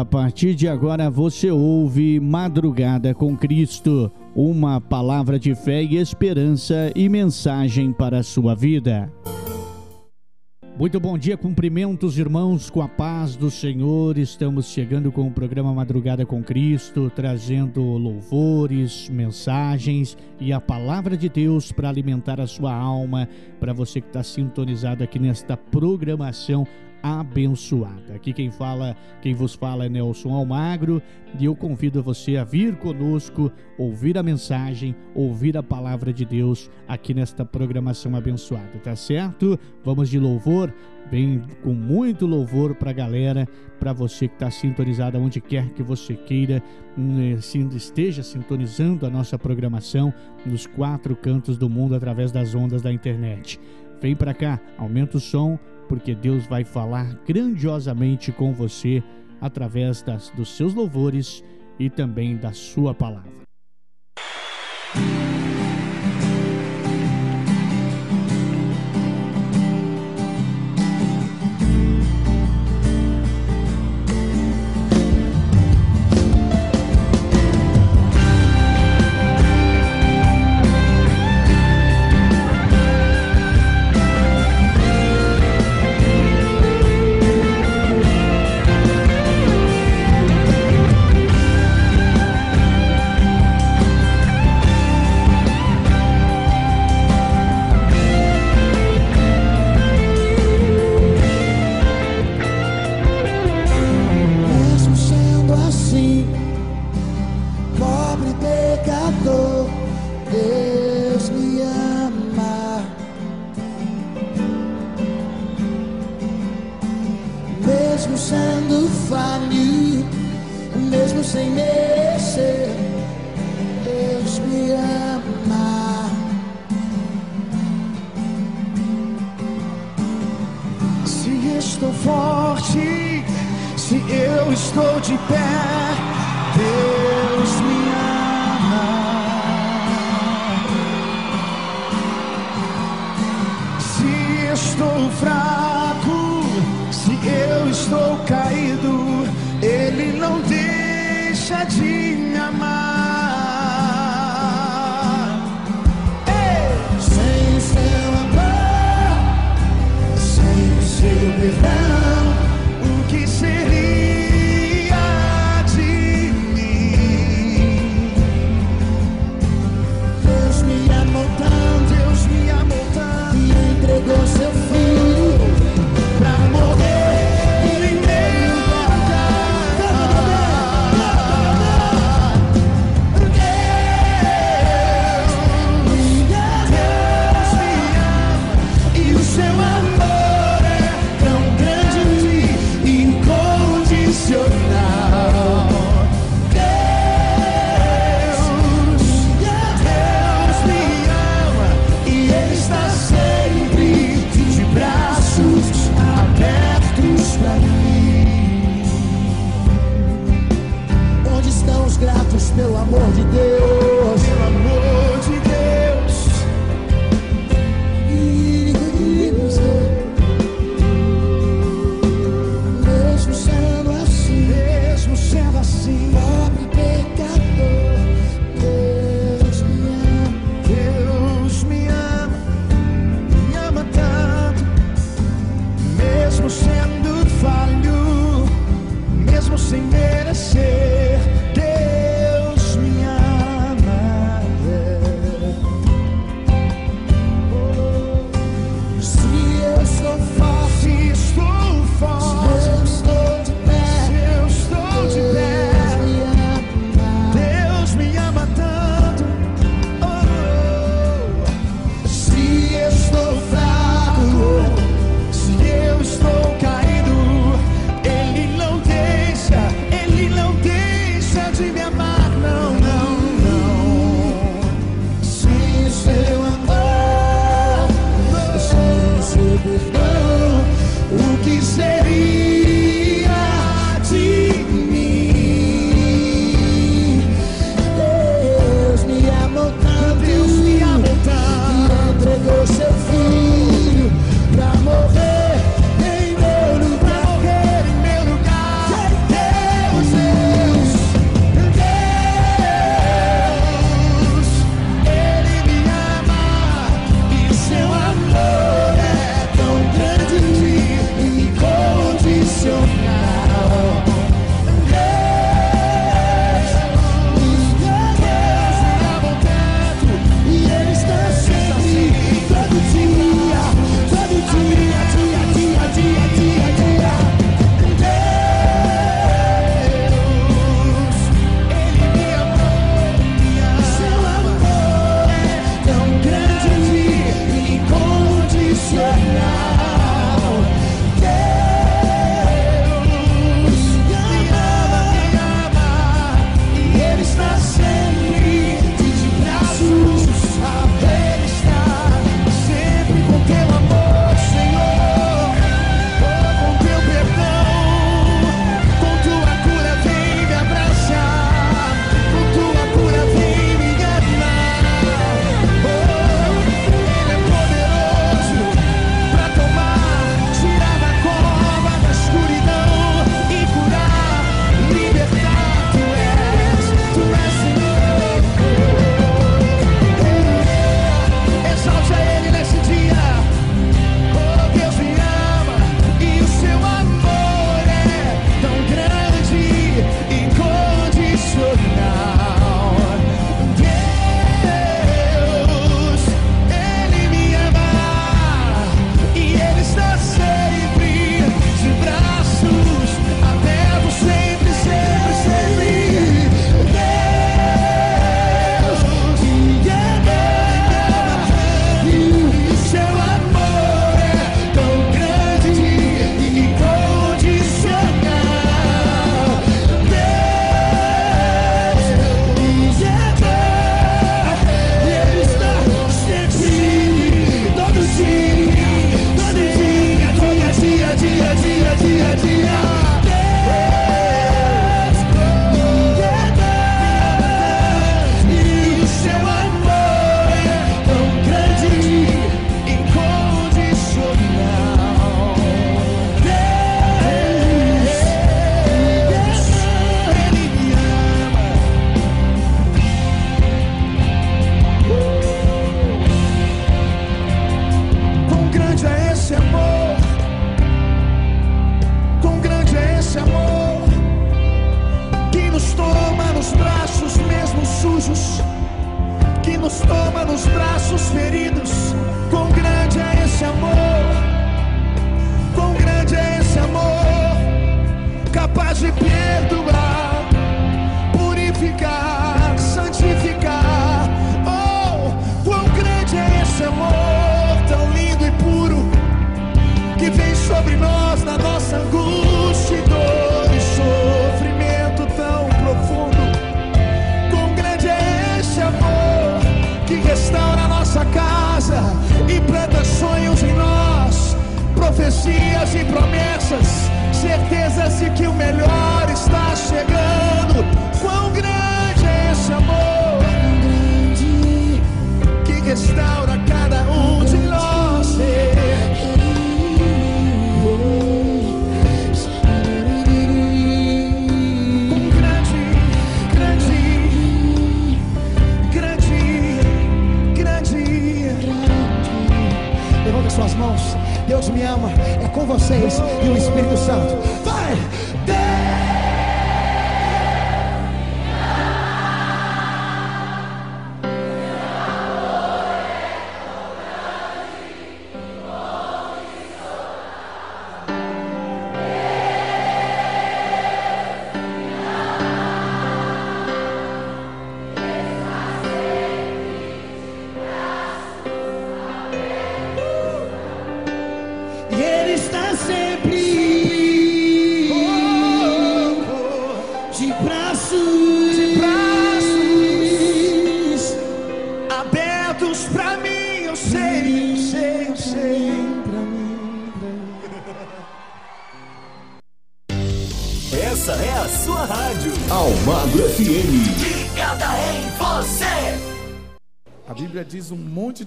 A partir de agora você ouve Madrugada com Cristo, uma palavra de fé e esperança e mensagem para a sua vida. Muito bom dia, cumprimentos, irmãos, com a paz do Senhor. Estamos chegando com o programa Madrugada com Cristo, trazendo louvores, mensagens e a palavra de Deus para alimentar a sua alma, para você que está sintonizado aqui nesta programação abençoada. Aqui quem fala, quem vos fala é Nelson Almagro e eu convido você a vir conosco, ouvir a mensagem, ouvir a palavra de Deus aqui nesta programação abençoada, tá certo? Vamos de louvor, vem com muito louvor para a galera, para você que está sintonizado onde quer que você queira, eh, esteja sintonizando a nossa programação nos quatro cantos do mundo através das ondas da internet. Vem para cá, aumenta o som porque Deus vai falar grandiosamente com você através das, dos seus louvores e também da sua palavra.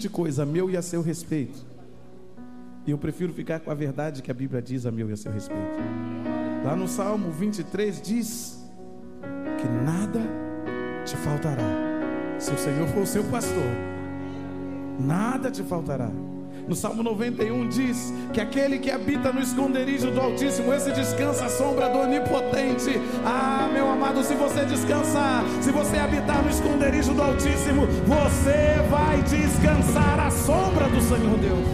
De coisa a meu e a seu respeito. E eu prefiro ficar com a verdade que a Bíblia diz a meu e a seu respeito. Lá no Salmo 23 diz que nada te faltará. Se o Senhor for o seu pastor, nada te faltará. No Salmo 91 diz que aquele que habita no esconderijo do Altíssimo, esse descansa à sombra do Onipotente. Ah, meu amado, se você descansar, se você habitar no esconderijo do Altíssimo, você vai descansar à sombra do Senhor Deus.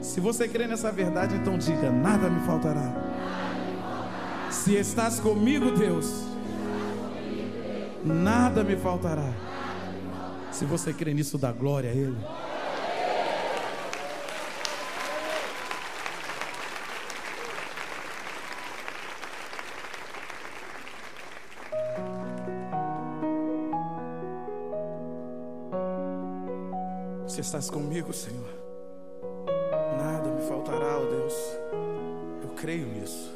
Se você crê nessa verdade, então diga: nada me faltará. Se estás comigo, Deus, nada me faltará. Se você crê nisso, dá glória a Ele. Se estás comigo, Senhor, nada me faltará, ó Deus. Eu creio nisso.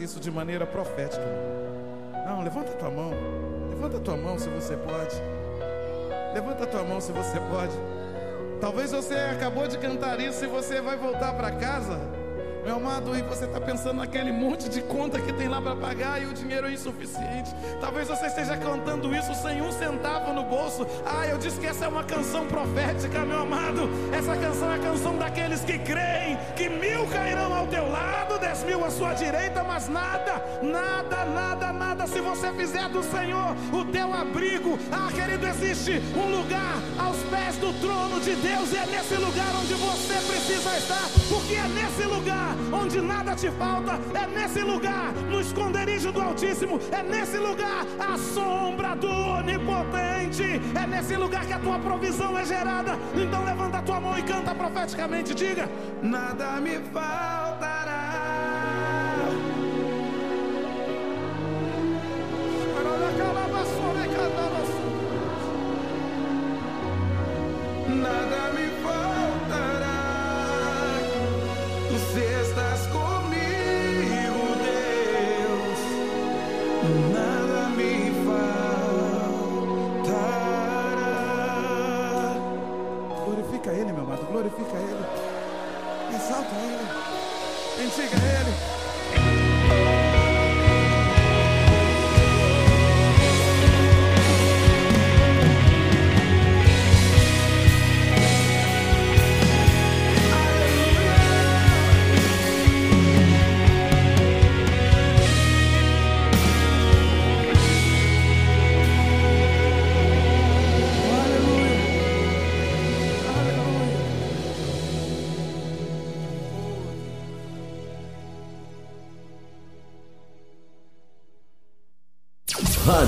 Isso de maneira profética. Não, levanta tua mão. Levanta tua mão se você pode. Levanta tua mão se você pode. Talvez você acabou de cantar isso e você vai voltar para casa meu amado, e você está pensando naquele monte de conta que tem lá para pagar e o dinheiro é insuficiente. Talvez você esteja cantando isso sem um centavo no bolso. Ah, eu disse que essa é uma canção profética, meu amado. Essa canção é a canção daqueles que creem que mil cairão ao teu lado, mil à sua direita, mas nada, nada, nada, nada. Se você fizer do Senhor o teu abrigo, ah, querido, existe um lugar aos pés do trono de Deus e é nesse lugar onde você precisa estar, porque é nesse lugar onde nada te falta, é nesse lugar, no esconderijo do Altíssimo, é nesse lugar, a sombra do Onipotente, é nesse lugar que a tua provisão é gerada. Então levanta a tua mão e canta profeticamente, diga: Nada me faltará.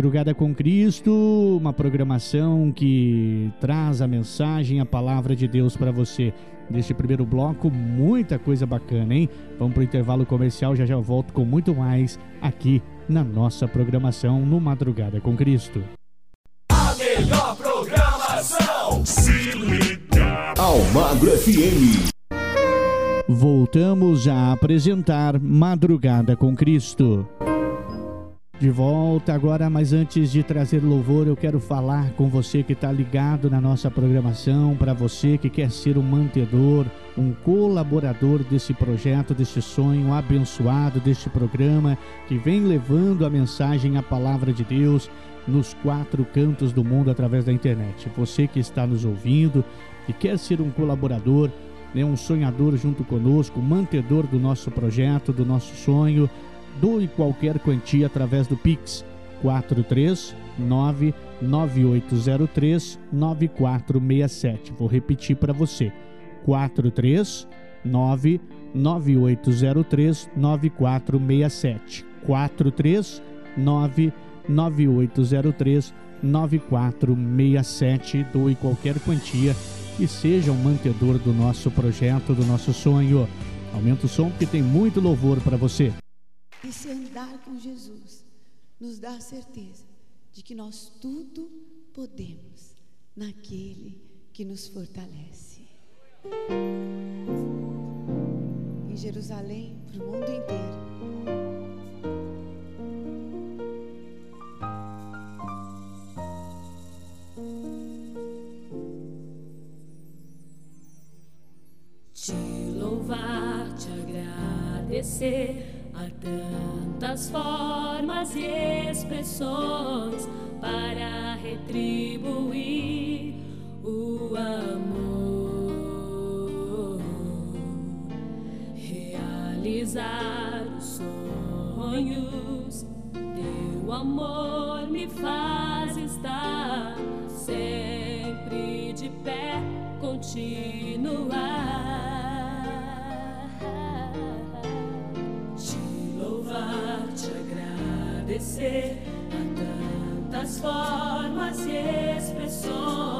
Madrugada com Cristo, uma programação que traz a mensagem, a palavra de Deus para você. Neste primeiro bloco, muita coisa bacana, hein? Vamos para o intervalo comercial, já já volto com muito mais aqui na nossa programação no Madrugada com Cristo. A melhor programação. Se liga. Almagro FM. Voltamos a apresentar Madrugada com Cristo. De volta agora, mas antes de trazer louvor, eu quero falar com você que está ligado na nossa programação, para você que quer ser um mantedor, um colaborador desse projeto, desse sonho abençoado, deste programa que vem levando a mensagem, a palavra de Deus nos quatro cantos do mundo através da internet. Você que está nos ouvindo e quer ser um colaborador, né, um sonhador junto conosco, mantedor do nosso projeto, do nosso sonho doe qualquer quantia através do Pix 439 9803 9467. Vou repetir para você. 439 9803 9467. 439 9803 9467. Doe qualquer quantia e seja um mantedor do nosso projeto, do nosso sonho. Aumenta o som porque tem muito louvor para você. E se andar com Jesus nos dá a certeza de que nós tudo podemos naquele que nos fortalece. Em Jerusalém, para o mundo inteiro. Te louvar, te agradecer tantas formas e expressões para retribuir o amor, realizar os sonhos. Teu amor me faz estar sempre de pé, continuar. A tantas formas e expressões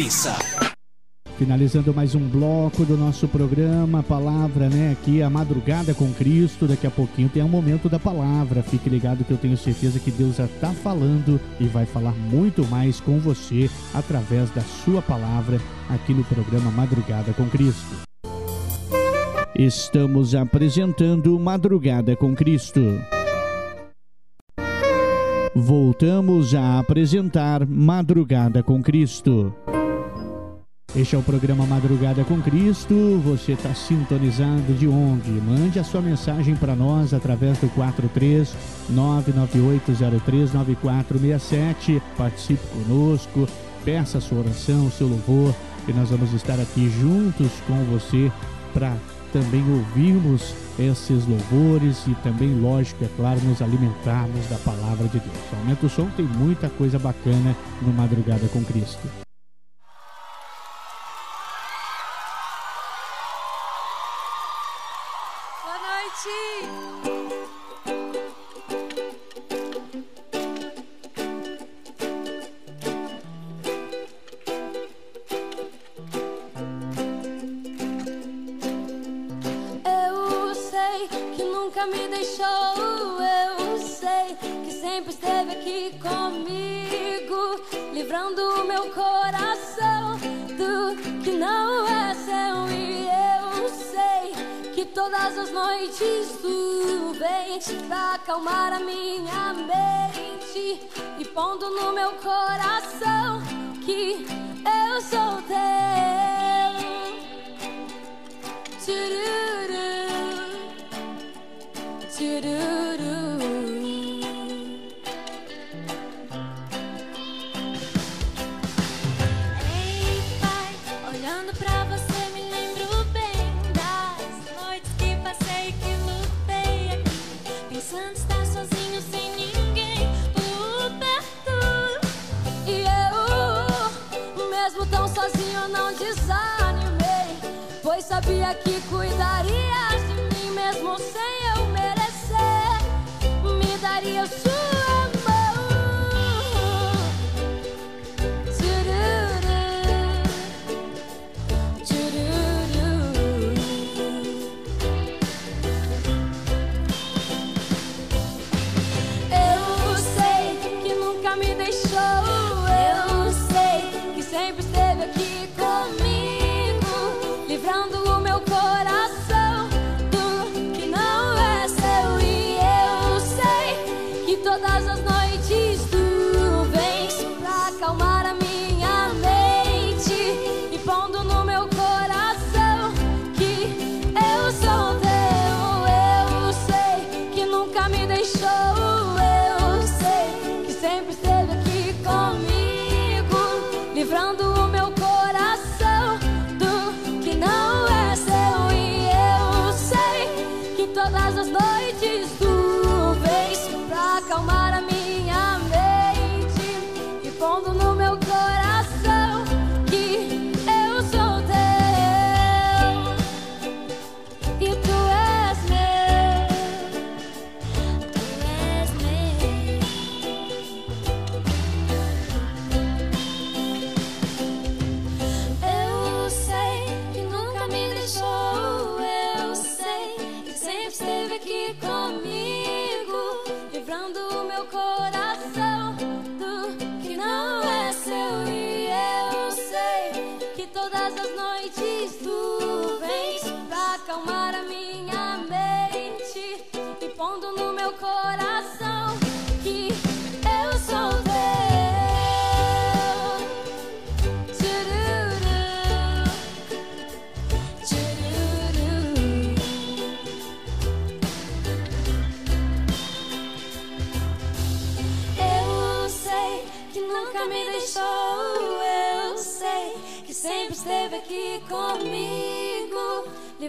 Cabeça. Finalizando mais um bloco do nosso programa, palavra, né? Aqui a madrugada com Cristo. Daqui a pouquinho tem um momento da palavra. Fique ligado que eu tenho certeza que Deus já está falando e vai falar muito mais com você através da sua palavra aqui no programa Madrugada com Cristo. Estamos apresentando Madrugada com Cristo. Voltamos a apresentar Madrugada com Cristo. Este é o programa Madrugada com Cristo. Você está sintonizado de onde? Mande a sua mensagem para nós através do 43 998039467. Participe conosco, peça a sua oração, seu louvor, e nós vamos estar aqui juntos com você para também ouvirmos esses louvores e também, lógico, é claro, nos alimentarmos da palavra de Deus. Aumenta o som, tem muita coisa bacana no Madrugada com Cristo. Todas as noites tu vens pra acalmar a minha mente e pondo no meu coração que eu sou teu. Tchururu, tchururu. Sabia que cuidarias de mim mesmo sem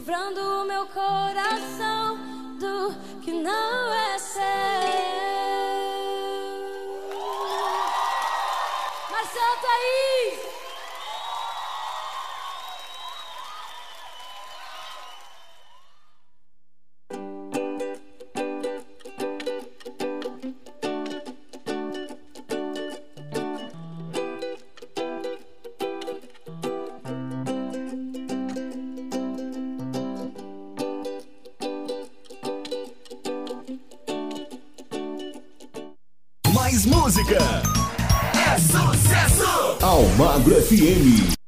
livrando o meu coração do que não é FM.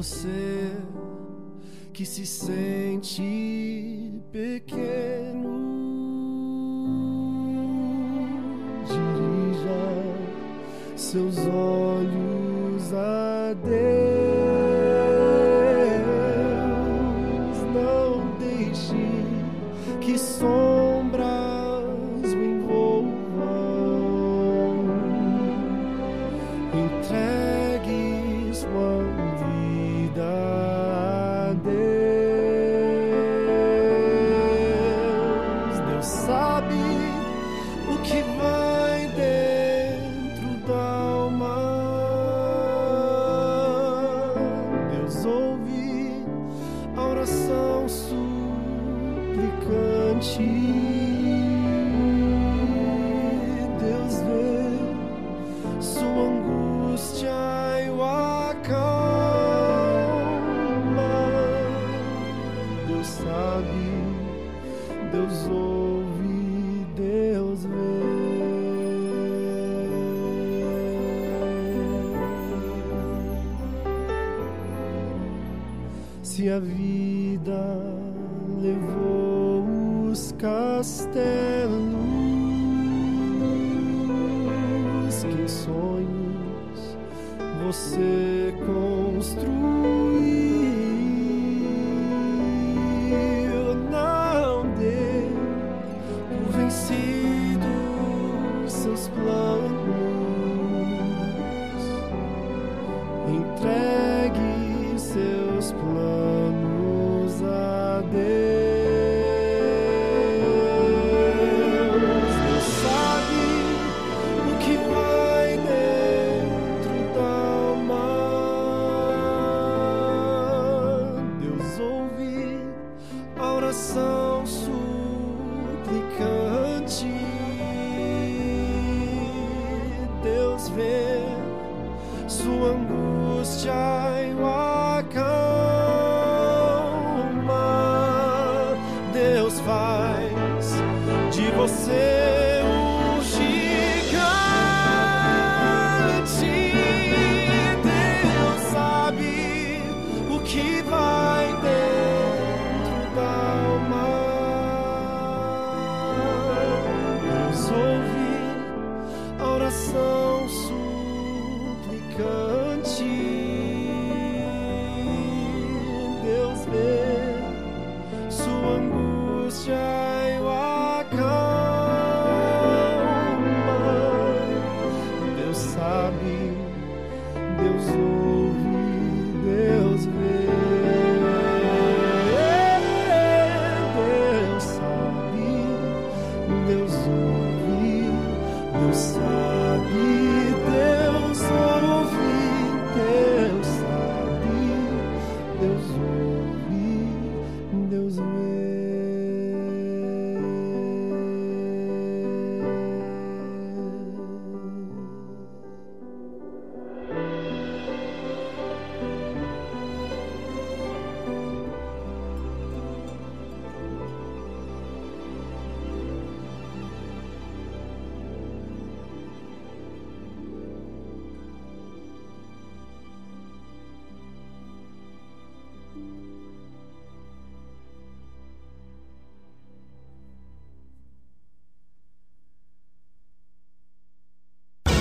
Você que se sente pequeno, dirija seus olhos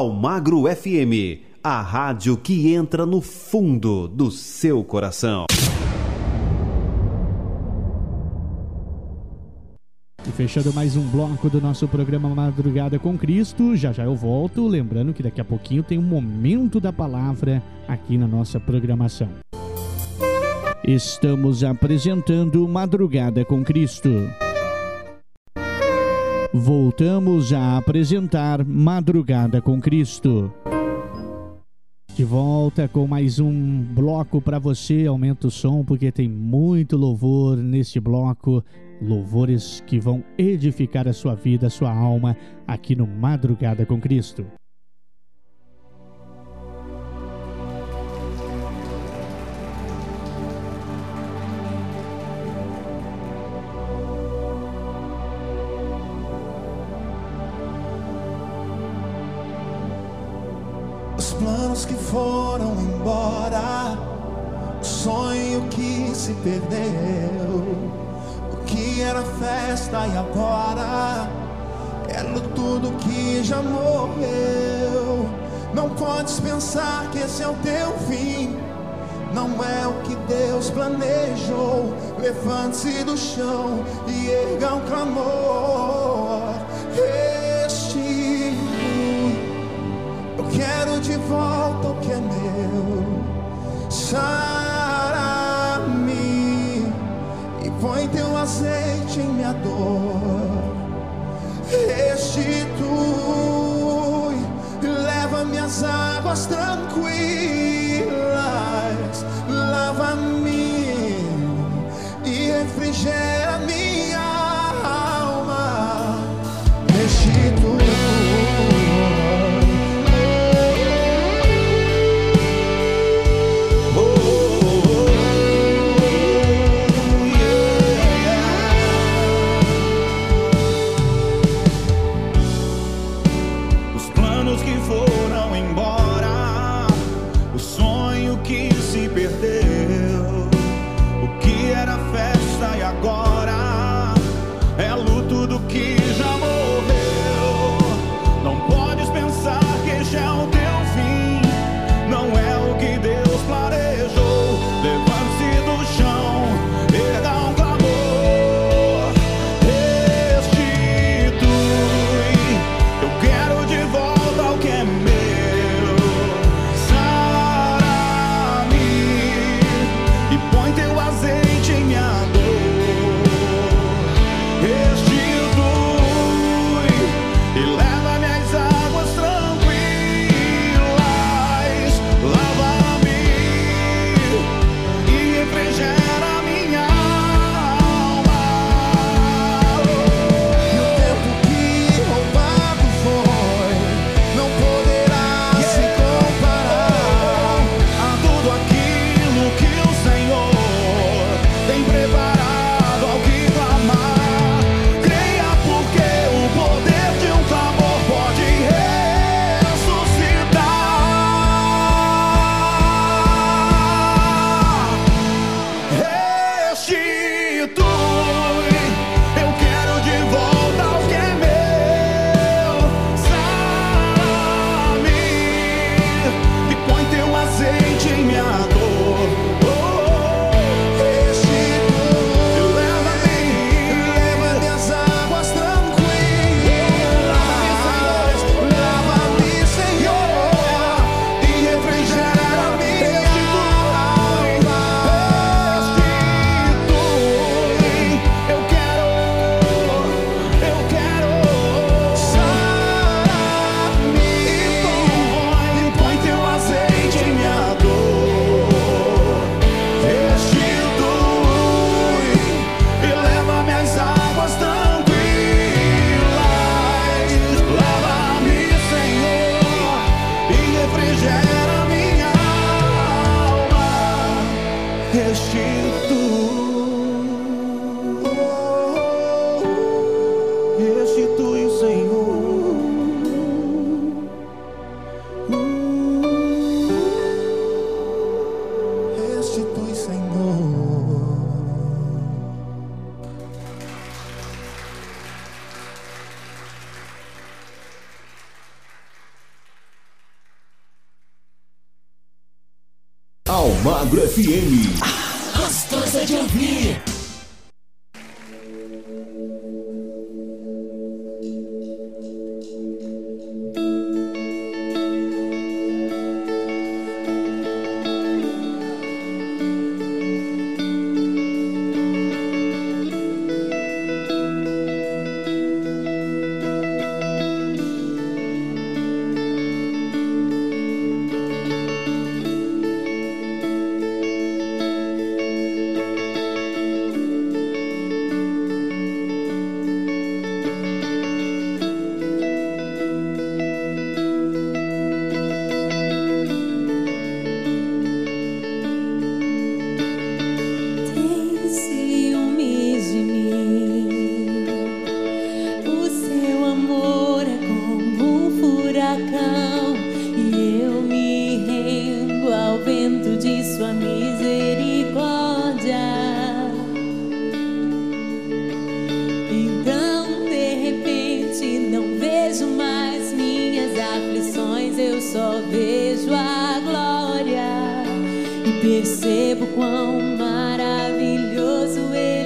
Almagro FM, a rádio que entra no fundo do seu coração. E fechando mais um bloco do nosso programa Madrugada com Cristo, já já eu volto, lembrando que daqui a pouquinho tem um momento da palavra aqui na nossa programação. Estamos apresentando Madrugada com Cristo voltamos a apresentar Madrugada com Cristo. De volta com mais um bloco para você. Aumenta o som porque tem muito louvor neste bloco. Louvores que vão edificar a sua vida, a sua alma aqui no Madrugada com Cristo. Se perdeu, o que era festa e agora é no tudo que já morreu. Não podes pensar que esse é o teu fim. Não é o que Deus planejou. Levante-se do chão e erga um clamor. Restitui. Eu quero de volta o que é meu. Sara-me azeite em minha dor. Restitui, leva minhas águas tranquilas, lava-me e refrigera Percebo quão maravilhoso é.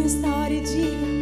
Nesta hora e diga: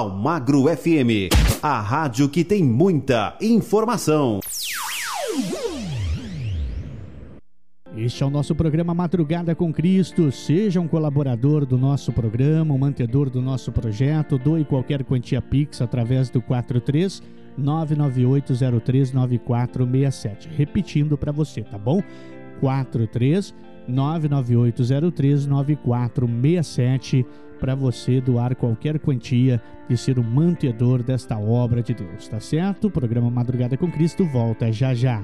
Almagro FM, a rádio que tem muita informação. Este é o nosso programa Madrugada com Cristo. Seja um colaborador do nosso programa, um mantedor do nosso projeto. Doe qualquer quantia Pix através do 43 998039467. Repetindo para você, tá bom? 43 998039467 para você doar qualquer quantia e ser o mantedor desta obra de Deus, tá certo? O programa Madrugada com Cristo volta já já.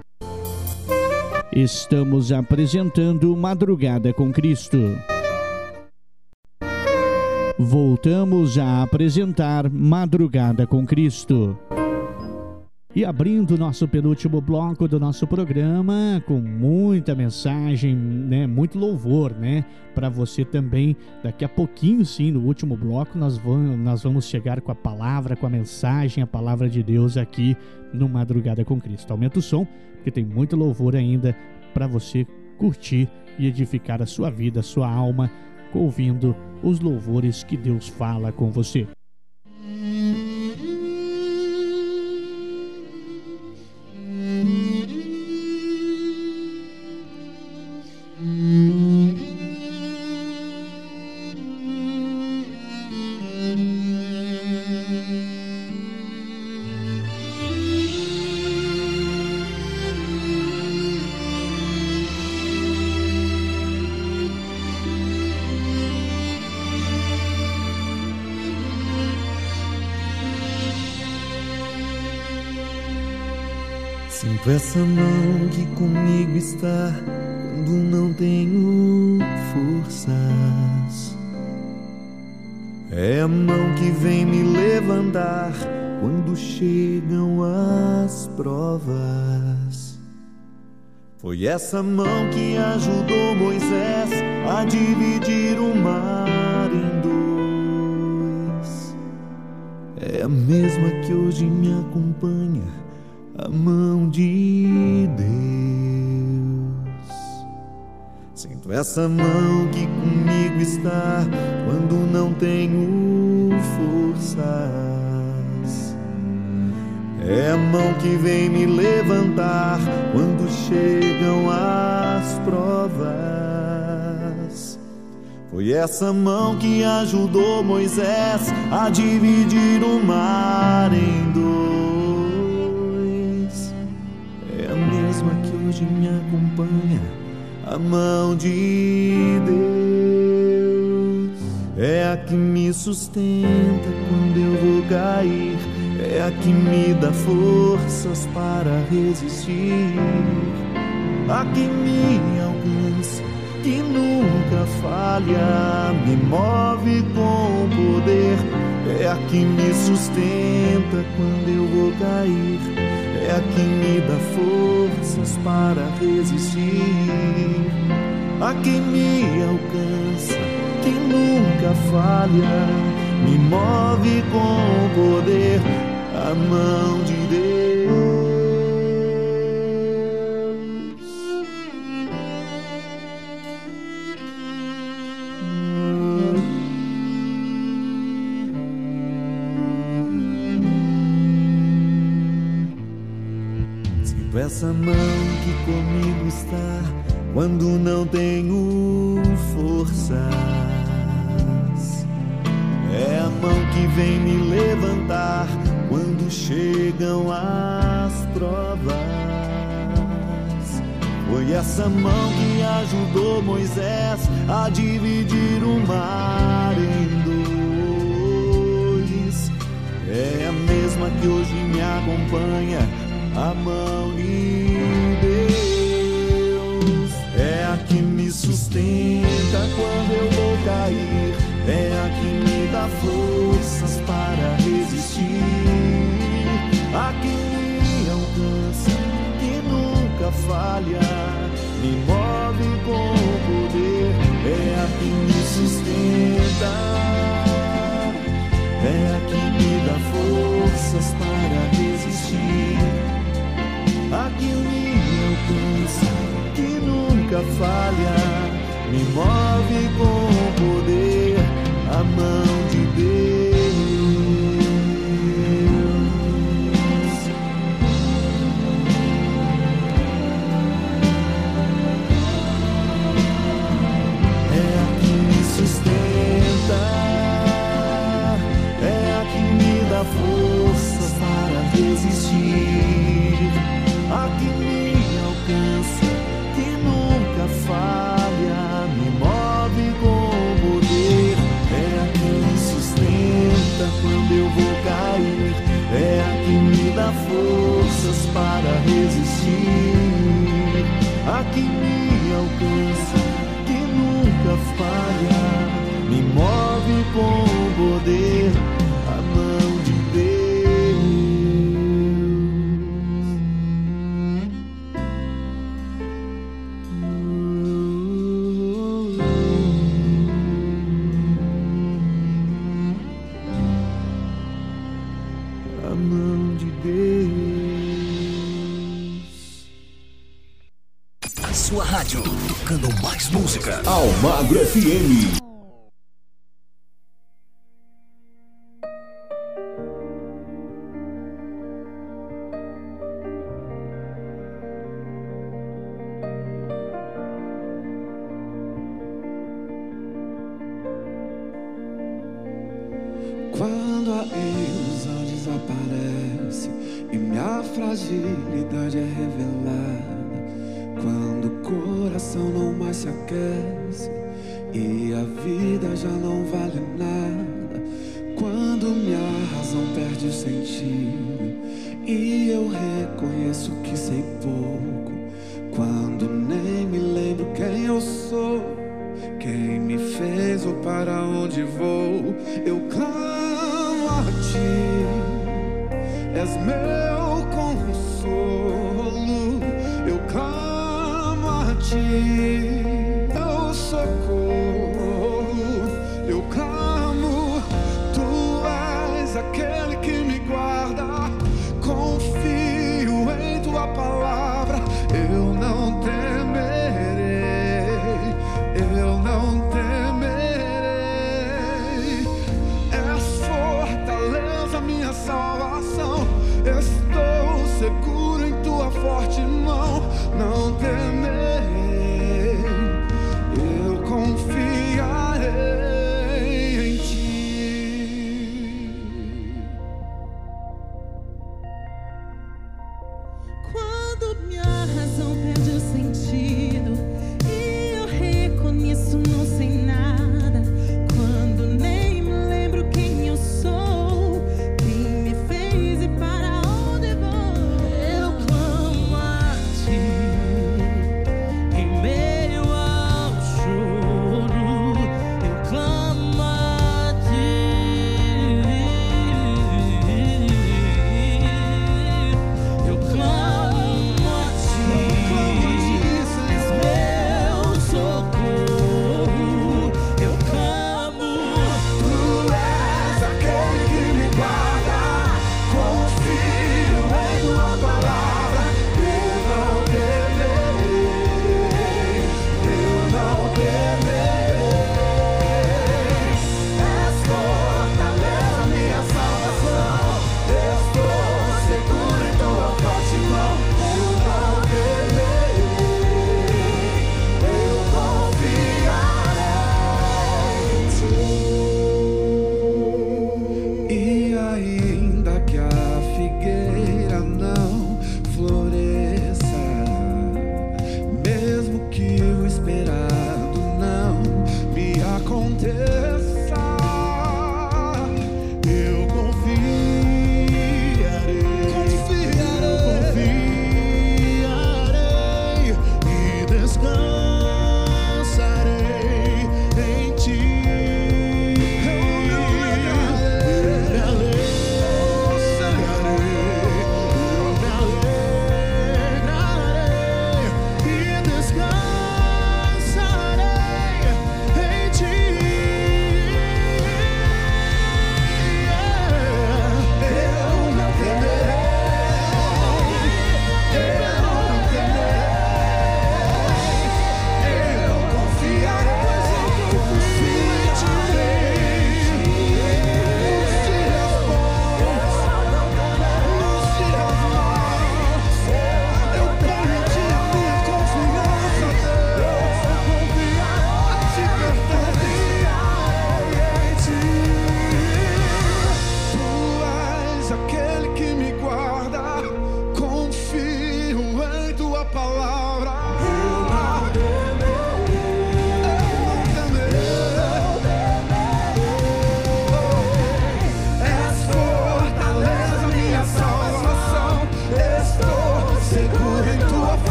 Estamos apresentando Madrugada com Cristo. Voltamos a apresentar Madrugada com Cristo. E abrindo nosso penúltimo bloco do nosso programa, com muita mensagem, né, muito louvor, né, para você também. Daqui a pouquinho, sim, no último bloco, nós vamos, nós vamos chegar com a palavra, com a mensagem, a palavra de Deus aqui no Madrugada com Cristo. Aumenta o som, porque tem muito louvor ainda para você curtir e edificar a sua vida, a sua alma, ouvindo os louvores que Deus fala com você. Sinto essa mão que comigo está quando não tenho forças. É a mão que vem me levantar quando chegam as provas. Foi essa mão que ajudou Moisés a dividir o mar em dois. É a mesma que hoje me acompanha a mão de Deus. Sinto essa mão que comigo está quando não tenho forças. É a mão que vem me levantar quando chegam as provas. Foi essa mão que ajudou Moisés a dividir o mar em dois. A mesma que hoje me acompanha, a mão de Deus. É a que me sustenta quando eu vou cair. É a que me dá forças para resistir. A que me alcança, que nunca falha, me move com poder. É a que me sustenta quando eu vou cair. É a que me dá forças para resistir. A que me alcança, que nunca falha, me move com poder. A mão de Deus. Essa mão que comigo está quando não tenho forças. É a mão que vem me levantar quando chegam as provas. Foi essa mão que ajudou Moisés a dividir o mar em dois. É a mesma que hoje me acompanha, a mão de Deus. É a que me sustenta quando eu vou cair. É a que me dá forças para resistir. A que me alcança, que nunca falha, me move com poder. É a que me sustenta. É a que me dá forças para resistir. Que me alcança, que nunca falha, me move com poder. A forças para resistir. A que me alcança, Almagro FM. Quando a ilusão desaparece e minha fragilidade é revelada, coração não mais se aquece e a vida já não vale nada, quando minha razão perde o sentido e eu reconheço que sei pouco, quando nem me lembro quem eu sou. Quem me fez ou para onde vou? Eu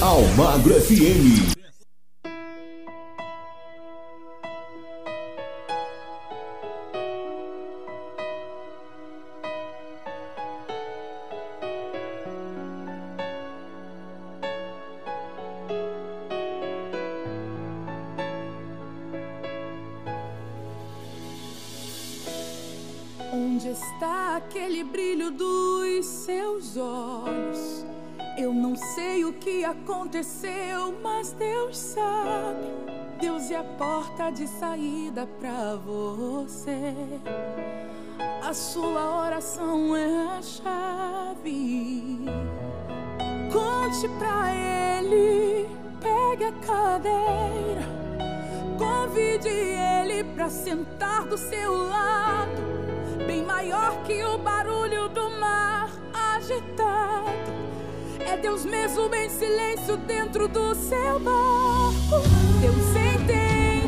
Almagro FM. Porta de saída pra você. A sua oração é a chave. Conte pra Ele, pegue a cadeira. Convide Ele pra sentar do seu lado bem maior que o barulho do mar agitado. É Deus mesmo em silêncio dentro do seu barco. Deus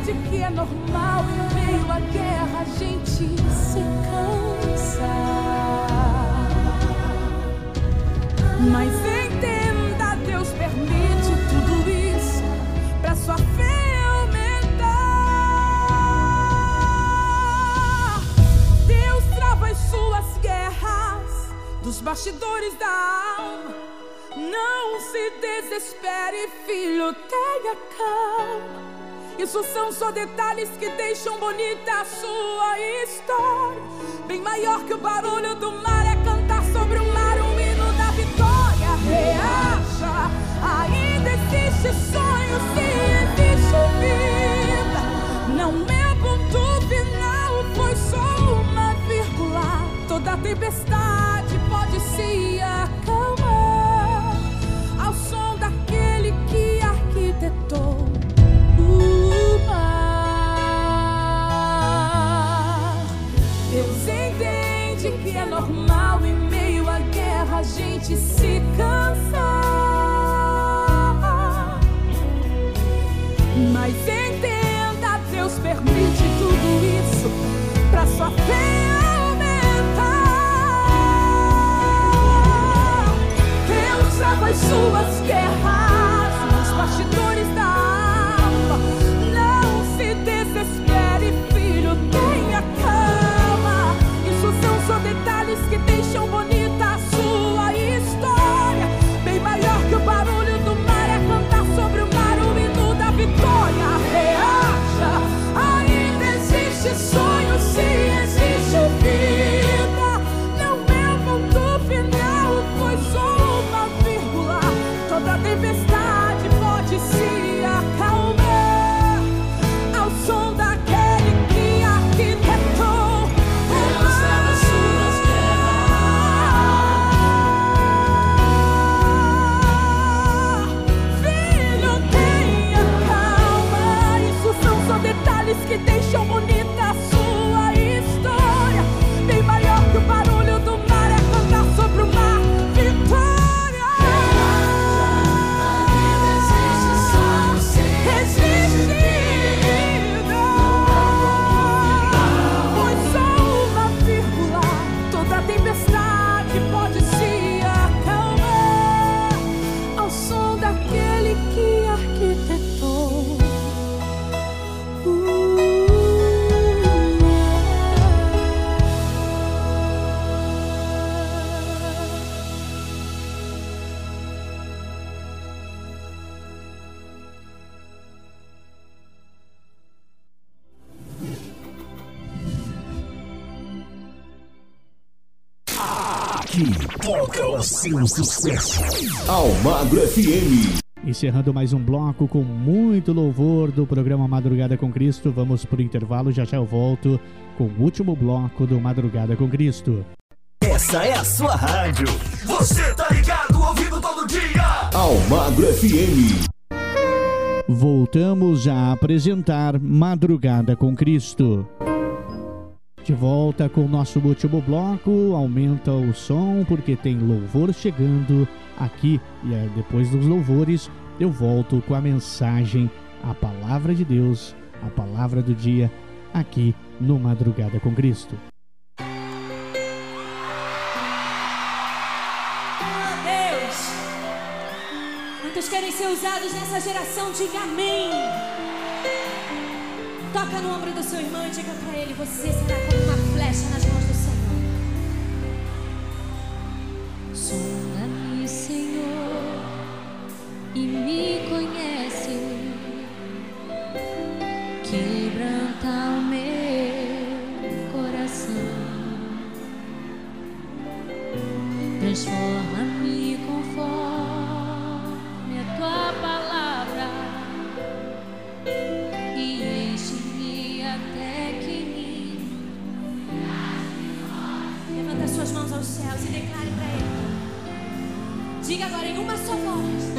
entende que é normal em meio à guerra a gente se cansa. Mas entenda, Deus permite tudo isso para sua fé aumentar. Deus trava as suas guerras dos bastidores da alma. Não se desespere, filho, tenha calma. Isso são só detalhes que deixam bonita a sua história. Bem maior que o barulho do mar é cantar sobre o mar um hino da vitória. Reaja, ainda existe sonho, se existe vida. Não é ponto final, foi só uma vírgula. Toda tempestade pode se acalmar ao som daquele que arquitetou Deus entende que é normal em meio à guerra a gente se cansar. Mas entenda, Deus permite tudo isso pra sua fé aumentar. Deus trava as suas guerras nos bastidores detalhes que deixam bonita seu sucesso. Almagro FM. Encerrando mais um bloco com muito louvor do programa Madrugada com Cristo. Vamos pro intervalo, já já eu volto com o último bloco do Madrugada com Cristo. Essa é a sua rádio. Você tá ligado, ouvindo todo dia. Almagro FM. Voltamos a apresentar Madrugada com Cristo. De volta com o nosso último bloco, aumenta o som porque tem louvor chegando aqui e depois dos louvores eu volto com a mensagem, a palavra de Deus, a palavra do dia aqui no Madrugada com Cristo. Ah, Deus, quantos querem ser usados nessa geração, diga amém. Toca no ombro do seu irmão e diga para ele: Você será como uma flecha nas mãos do Senhor. Sonda-me, Senhor, e me conhece. Quebranta o meu coração. Transforma dos céus e declare para Ele. Diga agora em uma só voz.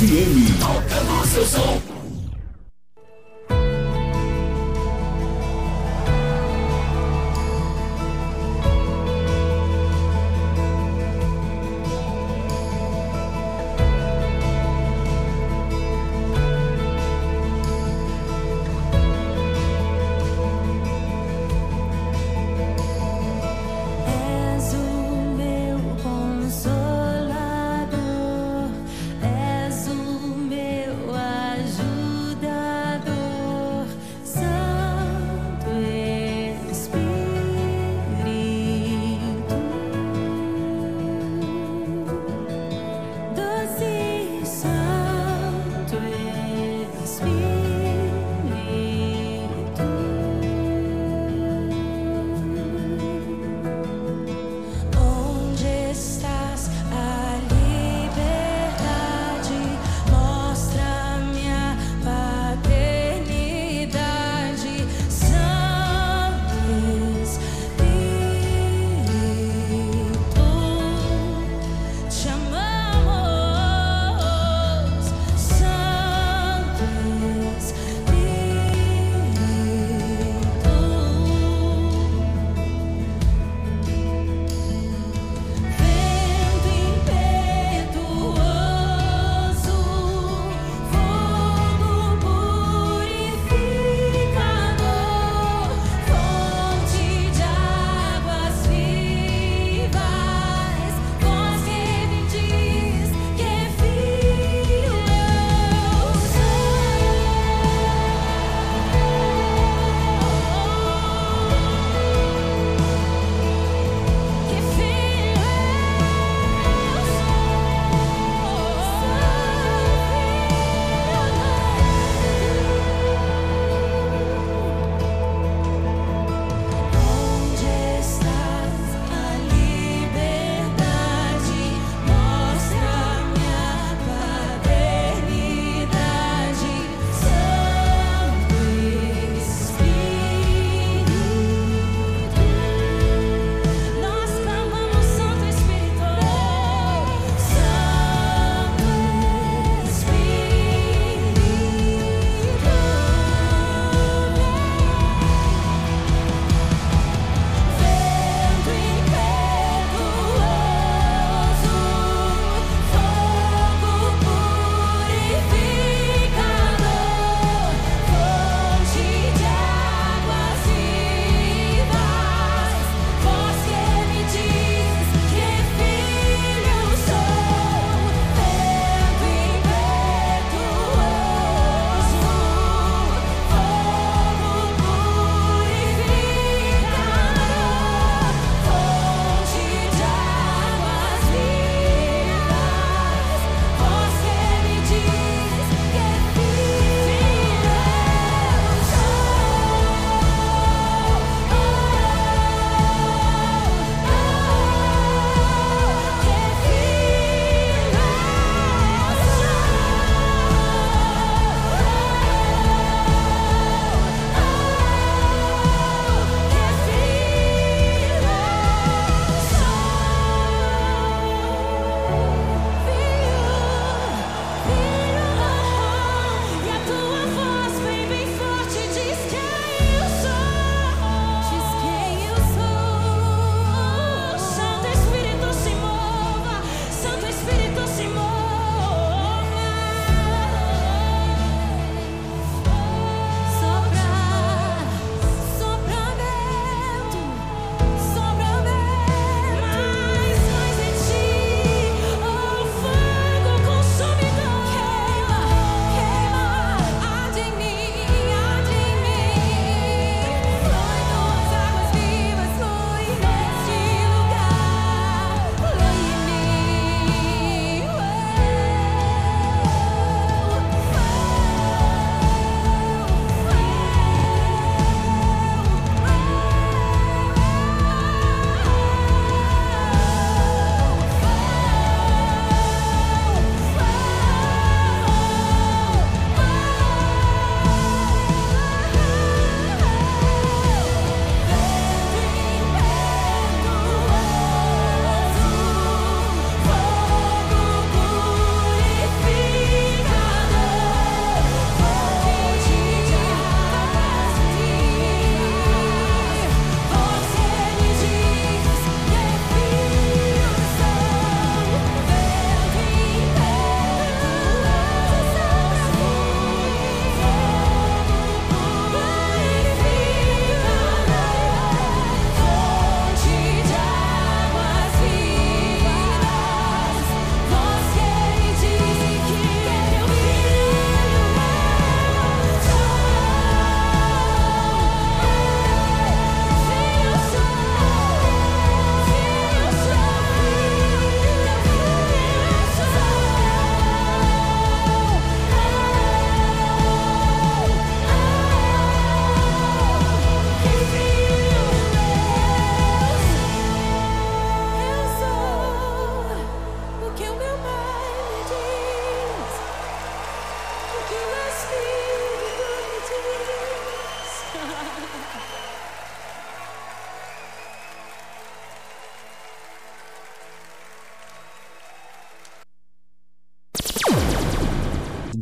FM. Toca seu som.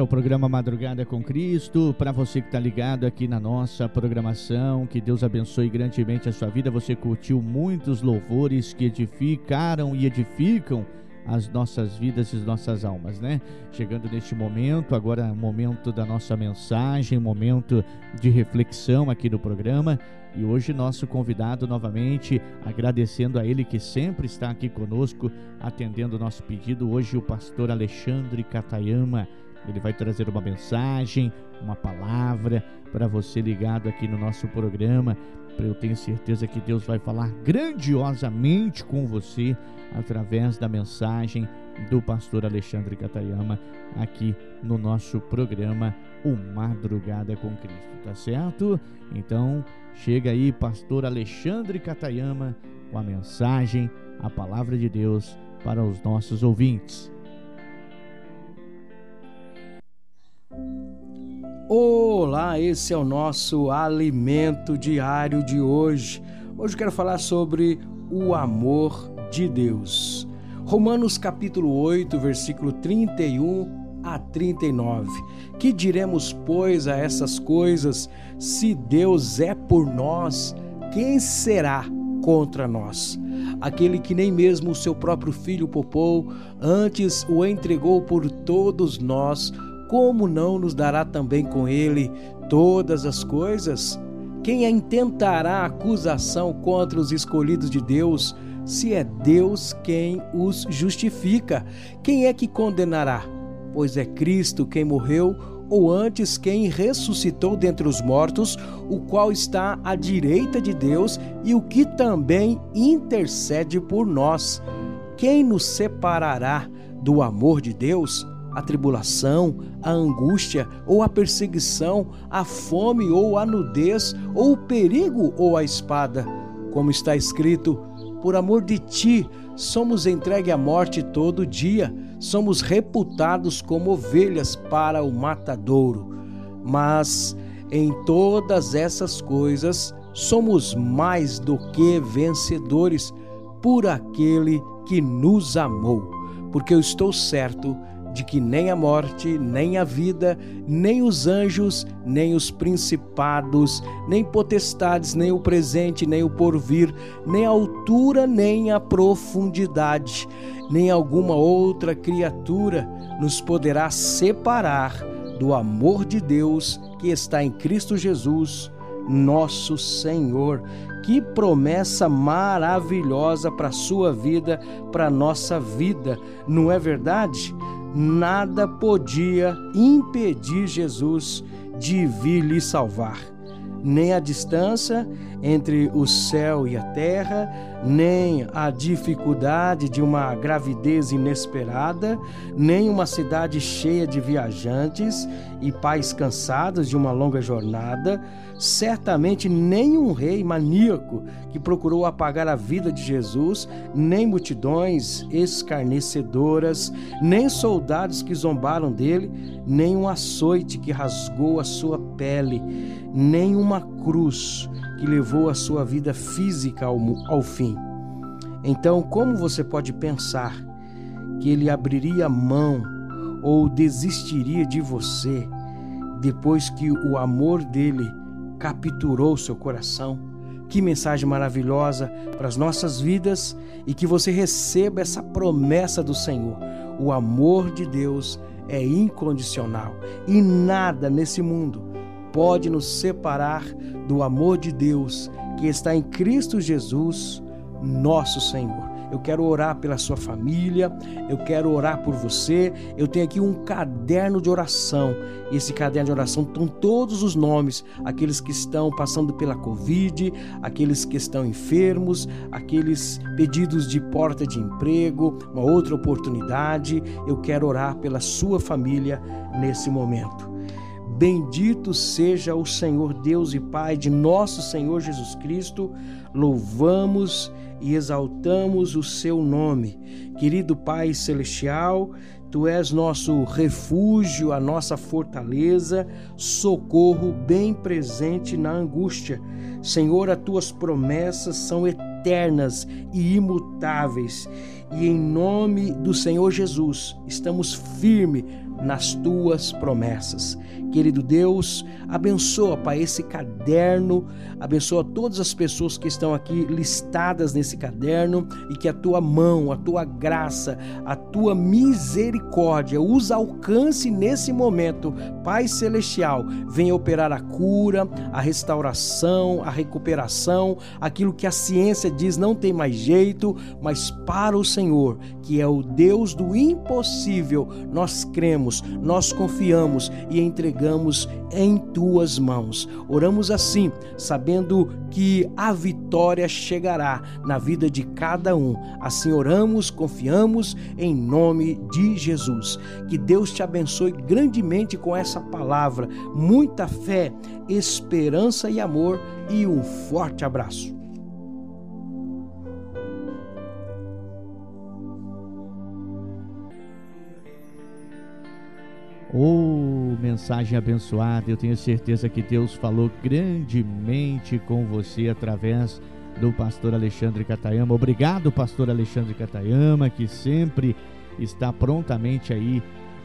É o programa Madrugada com Cristo. Para você que está ligado aqui na nossa programação, que Deus abençoe grandemente a sua vida. Você curtiu muitos louvores que edificaram e edificam as nossas vidas e as nossas almas, né? Chegando neste momento, agora é momento da nossa mensagem, momento de reflexão aqui no programa. E hoje nosso convidado novamente, agradecendo a ele que sempre está aqui conosco, atendendo o nosso pedido. Hoje o pastor Alexandre Catayama, ele vai trazer uma mensagem, uma palavra para você ligado aqui no nosso programa. Eu tenho certeza que Deus vai falar grandiosamente com você através da mensagem do pastor Alexandre Catayama aqui no nosso programa O Madrugada com Cristo, tá certo? Então, chega aí, pastor Alexandre Catayama, com a mensagem, a palavra de Deus para os nossos ouvintes. Olá, esse é o nosso alimento diário de hoje. Hoje eu quero falar sobre o amor de Deus. Romanos capítulo 8, versículo 31 a 39. Que diremos, pois, a essas coisas? Se Deus é por nós, quem será contra nós? Aquele que nem mesmo o seu próprio filho poupou, antes o entregou por todos nós como não nos dará também com ele todas as coisas? Quem intentará acusação contra os escolhidos de Deus, se é Deus quem os justifica? Quem é que condenará? Pois é Cristo quem morreu, ou antes quem ressuscitou dentre os mortos, o qual está à direita de Deus e o que também intercede por nós. Quem nos separará do amor de Deus? A tribulação, a angústia ou a perseguição, a fome ou a nudez, ou o perigo ou a espada. Como está escrito: Por amor de ti, somos entregue à morte todo dia, somos reputados como ovelhas para o matadouro. Mas em todas essas coisas somos mais do que vencedores por aquele que nos amou, porque eu estou certo de que nem a morte, nem a vida, nem os anjos, nem os principados, nem potestades, nem o presente, nem o porvir, nem a altura, nem a profundidade, nem alguma outra criatura nos poderá separar do amor de Deus que está em Cristo Jesus, nosso Senhor. Que promessa maravilhosa para a sua vida, para a nossa vida, não é verdade? Nada podia impedir Jesus de vir lhe salvar. Nem a distância entre o céu e a terra, nem a dificuldade de uma gravidez inesperada, nem uma cidade cheia de viajantes e pais cansados de uma longa jornada, certamente nenhum rei maníaco que procurou apagar a vida de Jesus, nem multidões escarnecedoras, nem soldados que zombaram dele, nem um açoite que rasgou a sua pele, nem uma cruz que levou a sua vida física ao, ao fim. Então, como você pode pensar que ele abriria mão ou desistiria de você depois que o amor dele capturou seu coração. Que mensagem maravilhosa para as nossas vidas e que você receba essa promessa do Senhor. O amor de Deus é incondicional e nada nesse mundo pode nos separar do amor de Deus que está em Cristo Jesus, nosso Senhor. Eu quero orar pela sua família, eu quero orar por você. Eu tenho aqui um caderno de oração. E esse caderno de oração estão todos os nomes, aqueles que estão passando pela Covid, aqueles que estão enfermos, aqueles pedidos de porta de emprego, uma outra oportunidade. Eu quero orar pela sua família nesse momento. Bendito seja o Senhor Deus e Pai de nosso Senhor Jesus Cristo. Louvamos exaltamos o seu nome. Querido Pai Celestial, Tu és nosso refúgio, a nossa fortaleza, socorro bem presente na angústia. Senhor, as tuas promessas são eternas e imutáveis. E em nome do Senhor Jesus, estamos firmes nas tuas promessas. Querido Deus, abençoa, Pai, esse caderno, abençoa todas as pessoas que estão aqui listadas nesse caderno e que a tua mão, a tua graça, a tua misericórdia os alcance nesse momento. Pai Celestial, venha operar a cura, a restauração, a recuperação, aquilo que a ciência diz não tem mais jeito, mas para o Senhor, que é o Deus do impossível, nós cremos, nós confiamos e entregamos entregamos em tuas mãos. Oramos assim, sabendo que a vitória chegará na vida de cada um. Assim oramos, confiamos em nome de Jesus. Que Deus te abençoe grandemente com essa palavra. Muita fé, esperança e amor e um forte abraço. Oh mensagem abençoada. Eu tenho certeza que Deus falou grandemente com você através do pastor Alexandre Catayama. Obrigado, pastor Alexandre Catayama, que sempre está prontamente aí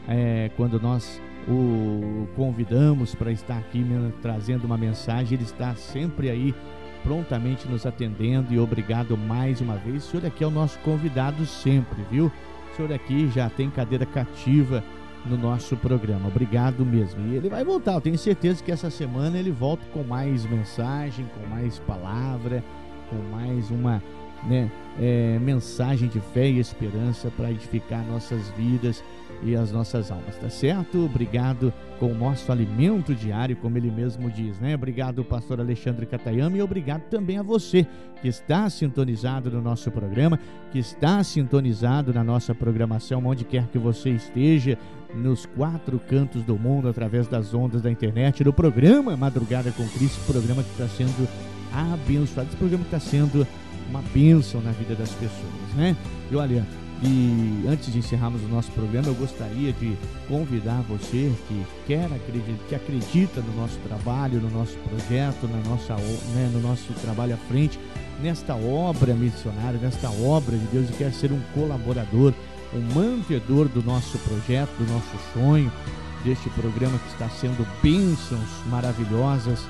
é, quando nós o convidamos para estar aqui trazendo uma mensagem. Ele está sempre aí prontamente nos atendendo e obrigado mais uma vez. O senhor aqui é o nosso convidado sempre, viu? O senhor aqui já tem cadeira cativa no nosso programa. Obrigado mesmo. E ele vai voltar, eu tenho certeza que essa semana ele volta com mais mensagem, com mais palavra, com mais uma né, é, mensagem de fé e esperança para edificar nossas vidas e as nossas almas, tá certo? Obrigado com o nosso alimento diário, como ele mesmo diz, né? Obrigado, pastor Alexandre Catayama, e obrigado também a você que está sintonizado no nosso programa, que está sintonizado na nossa programação, onde quer que você esteja, nos quatro cantos do mundo, através das ondas da internet, do programa Madrugada com Cristo, programa que está sendo abençoado, esse programa que está sendo uma bênção na vida das pessoas, né? E olha, e antes de encerrarmos o nosso programa, eu gostaria de convidar você que quer acreditar, que acredita no nosso trabalho, no nosso projeto, na nossa, né, no nosso trabalho à frente, nesta obra missionária, nesta obra de Deus e quer ser um colaborador, um mantenedor do nosso projeto, do nosso sonho, deste programa que está sendo bênçãos maravilhosas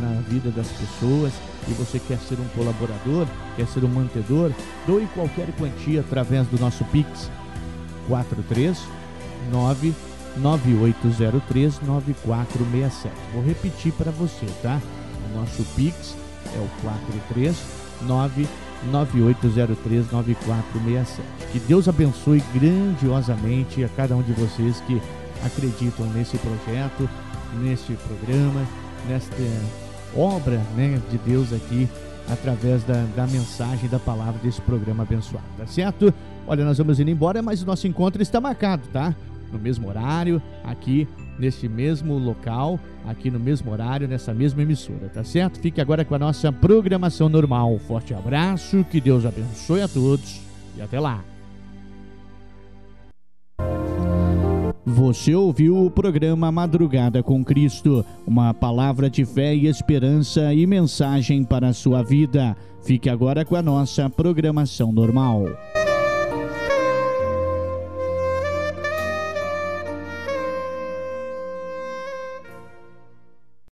na vida das pessoas e você quer ser um colaborador, quer ser um mantedor, doe qualquer quantia através do nosso Pix 439 9803 9467. Vou repetir para você, tá? O nosso Pix é o 439 9803 9467. Que Deus abençoe grandiosamente a cada um de vocês que acreditam nesse projeto, nesse programa, nesta obra né, de Deus aqui através da, da mensagem da palavra desse programa abençoado, tá certo? Olha, nós vamos indo embora, mas o nosso encontro está marcado, tá? No mesmo horário, aqui neste mesmo local, aqui no mesmo horário, nessa mesma emissora, tá certo? Fique agora com a nossa programação normal. Forte abraço, que Deus abençoe a todos e até lá. Você ouviu o programa Madrugada com Cristo, uma palavra de fé e esperança e mensagem para a sua vida. Fique agora com a nossa programação normal.